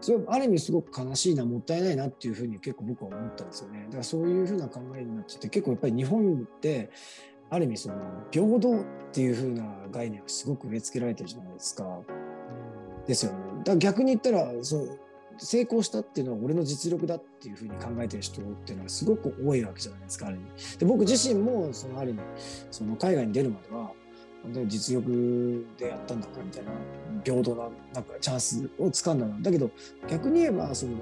それはある意味すごく悲しいなもったいないなっていうふうに結構僕は思ったんですよねだからそういうふうな考えになってて結構やっぱり日本ってある意味その平等っていうふうな概念がすごく植え付けられてるじゃないですか。ですよね。だから逆に言ったらそう成功したっていうのは俺の実力だっていうふうに考えてる人っていうのはすごく多いわけじゃないですかある意味。で僕自身もそのある意味その海外に出るまでは本当に実力でやったんだかみたいな平等ななんかチャンスをつかんだんだけど逆に言えばその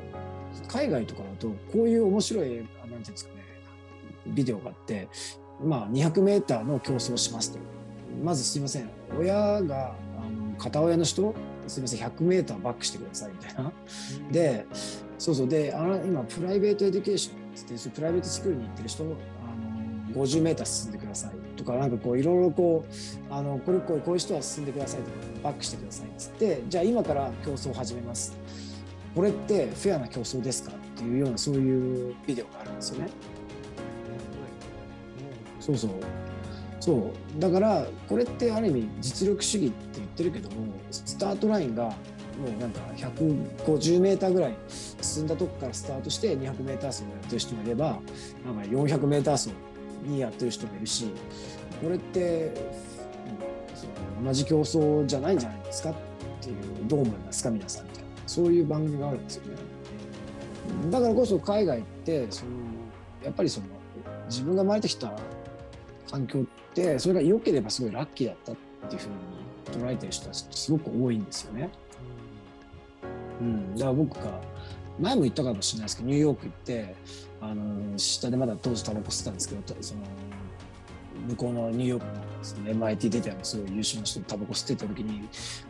海外とかだとこういう面白いなんていうんですかねビデオがあってまあ 200m の競争をしますと。まずすいません親があの片親の人すみません 100m バックしてくださいみたいな。でそうそうであの今 private education って private school に行ってる人あの 50m 進んでくださいとかなんかこういろいろこうあのこれこうこういう人は進んでくださいとかバックしてくださいっつってじゃあ今から競争を始めます。これってフェアな競争ですかっていうようなそういうビデオがあるんですよね。そうそう。そう。だからこれってある意味実力主義って言ってるけどもスタートラインがもうなんか 150m ぐらい進んだとこからスタートして 200m 走をやってる人もいればなんか 400m 走にやってる人もいるしこれって同じ競争じゃないんじゃないですかっていうどう思いますか皆さんみたいなそういう番組があるんですよね。だからこそ海外ってそのやっぱりその自分が生まれてきた環境ってそれが良ければすごいラッキーだったっていうふうに捉えてる人たちってすごく多いんですよね。うん、だから僕が前も言ったかもしれないですけどニューヨーク行ってあの下でまだ当時タバコ吸ってたんですけどその向こうのニューヨークのその MIT 出てるすごい優秀な人タバコ吸ってた時に、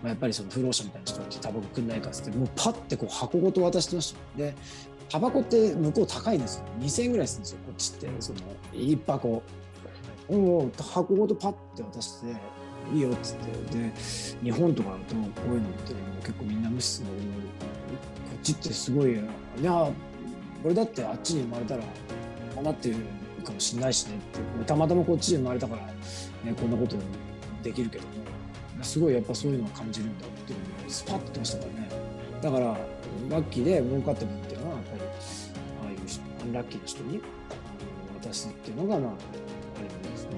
まあ、やっぱりその不老者みたいな人がタバコくんないかっつってもうパッてこう箱ごと渡してましたでタバコって向こう高いんですよ。2000円ぐらいするんですよこっちって。その1箱。もう箱ごとパッて渡していいよっつって。で日本とかだとこういうのって結構みんな無視するのちってすごいいや俺だってあっちに生まれたらこうなってるかもしれないしねって。たまたまこっちで生まれたから、ね、こんなことできるけども。すごいやっぱそういうのを感じるんだっていうのをスパッと言ってましたからね。だからラッキーで儲かった分っていうのはやっぱりああいうアンラッキーな人に渡すっていうのがまあ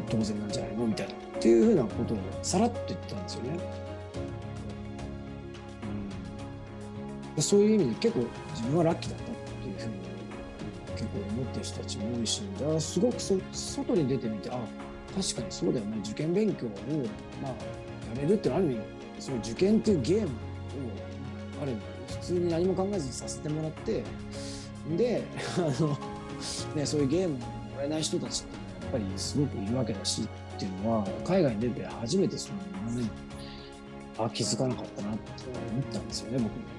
当然なんじゃないの？みたいな。っていうふうなことをさらっと言ったんですよね。うん、そういう意味で結構自分はラッキーだったっていうふうに結構思ってる人たちも多いしだからすごくそ外に出てみてあ確かにそうだよね受験勉強を、まあ、やれるってある意味その受験っていうゲームをある意味普通に何も考えずにさせてもらってで あの、ね、そういうゲームをもらえない人たちってやっぱりすごくいるわけだしっていうのは海外に出て初めてその今ねあ気づかなかったなって思ったんですよね僕も。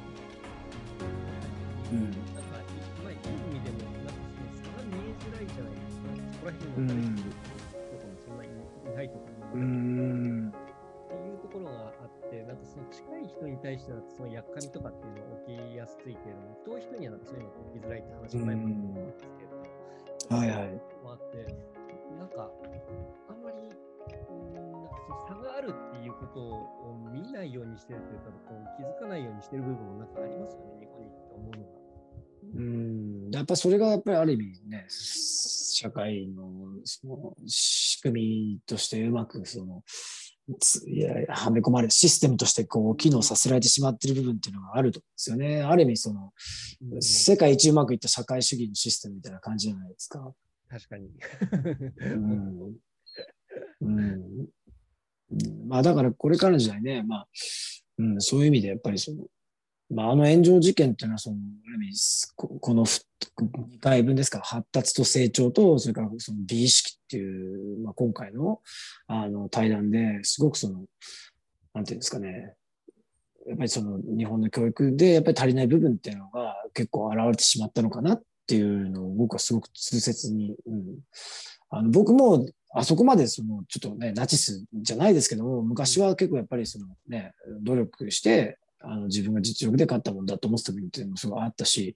うん、なんか、まあ、いい意味でも、なんかその差が見えづらいじゃないですか。そこら辺の、うん、とかもそんなにいないとか、うん、っていうところがあって、なんかその近い人に対してはそのやっかみとかっていうのが起きやすいけれども、遠い人にはなんかそういうのが起きづらいって話も前もあったんですけれども、はいはい。もあって、なんか、あんまり、うん、なんかその差があるっていうことを見ないようにしてるというか、こう気づかないようにしてる部分もなんかありますよね、日本にって思うの。うんやっぱそれがやっぱりある意味ね、社会のその仕組みとしてうまくそのいやはめ込まれるシステムとしてこう機能させられてしまっている部分っていうのがあると思うんですよね。ある意味その、世界一うまくいった社会主義のシステムみたいな感じじゃないですか。確かに。うんうんまあだからこれからの時代ね、まあ、うん、そういう意味でやっぱりその、まあ、あの炎上事件っていうのはその、この2回分ですか、発達と成長と、それからその美意識っていう、まあ、今回のあの対談ですごくその、なんていうんですかね、やっぱりその日本の教育でやっぱり足りない部分っていうのが結構現れてしまったのかなっていうのを僕はすごく痛切に、うん、あの僕もあそこまでそのちょっとねナチスじゃないですけども昔は結構やっぱりそのね努力してあの自分が実力で勝ったもんだと思ってた部分っていうのもすごいあったし、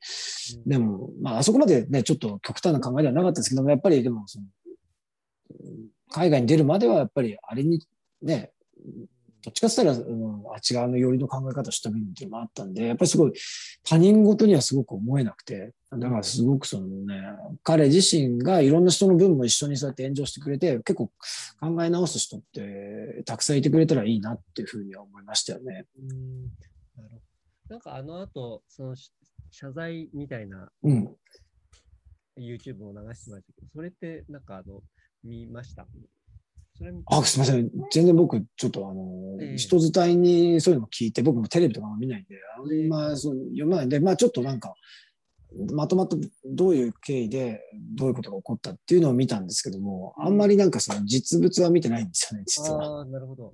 でも、まあ、あそこまでね、ちょっと極端な考えではなかったですけども、やっぱりでもその、海外に出るまではやっぱりあれにね、どっちかって言ったら、うん、あっち側の寄りの考え方した部分っていうのもあったんで、やっぱりすごい他人事にはすごく思えなくて、だからすごくそのね、彼自身がいろんな人の分も一緒にそうやって炎上してくれて、結構考え直す人ってたくさんいてくれたらいいなっていうふうには思いましたよね。うんなるほど。なんかあの後、その謝罪みたいな、うん、YouTube を流してましたけど、それってなんかあの、見ました？あ、すみません。全然僕、ちょっとあの、えー、人伝いにそういうのを聞いて、僕もテレビとかも見ないんで、あんまその読まないんで、まあちょっとなんか、まとまったどういう経緯でどういうことが起こったっていうのを見たんですけども、あんまりなんかその実物は見てないんですよね、実は。あなるほど。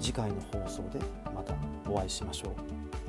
次回の放送でまたお会いしましょう。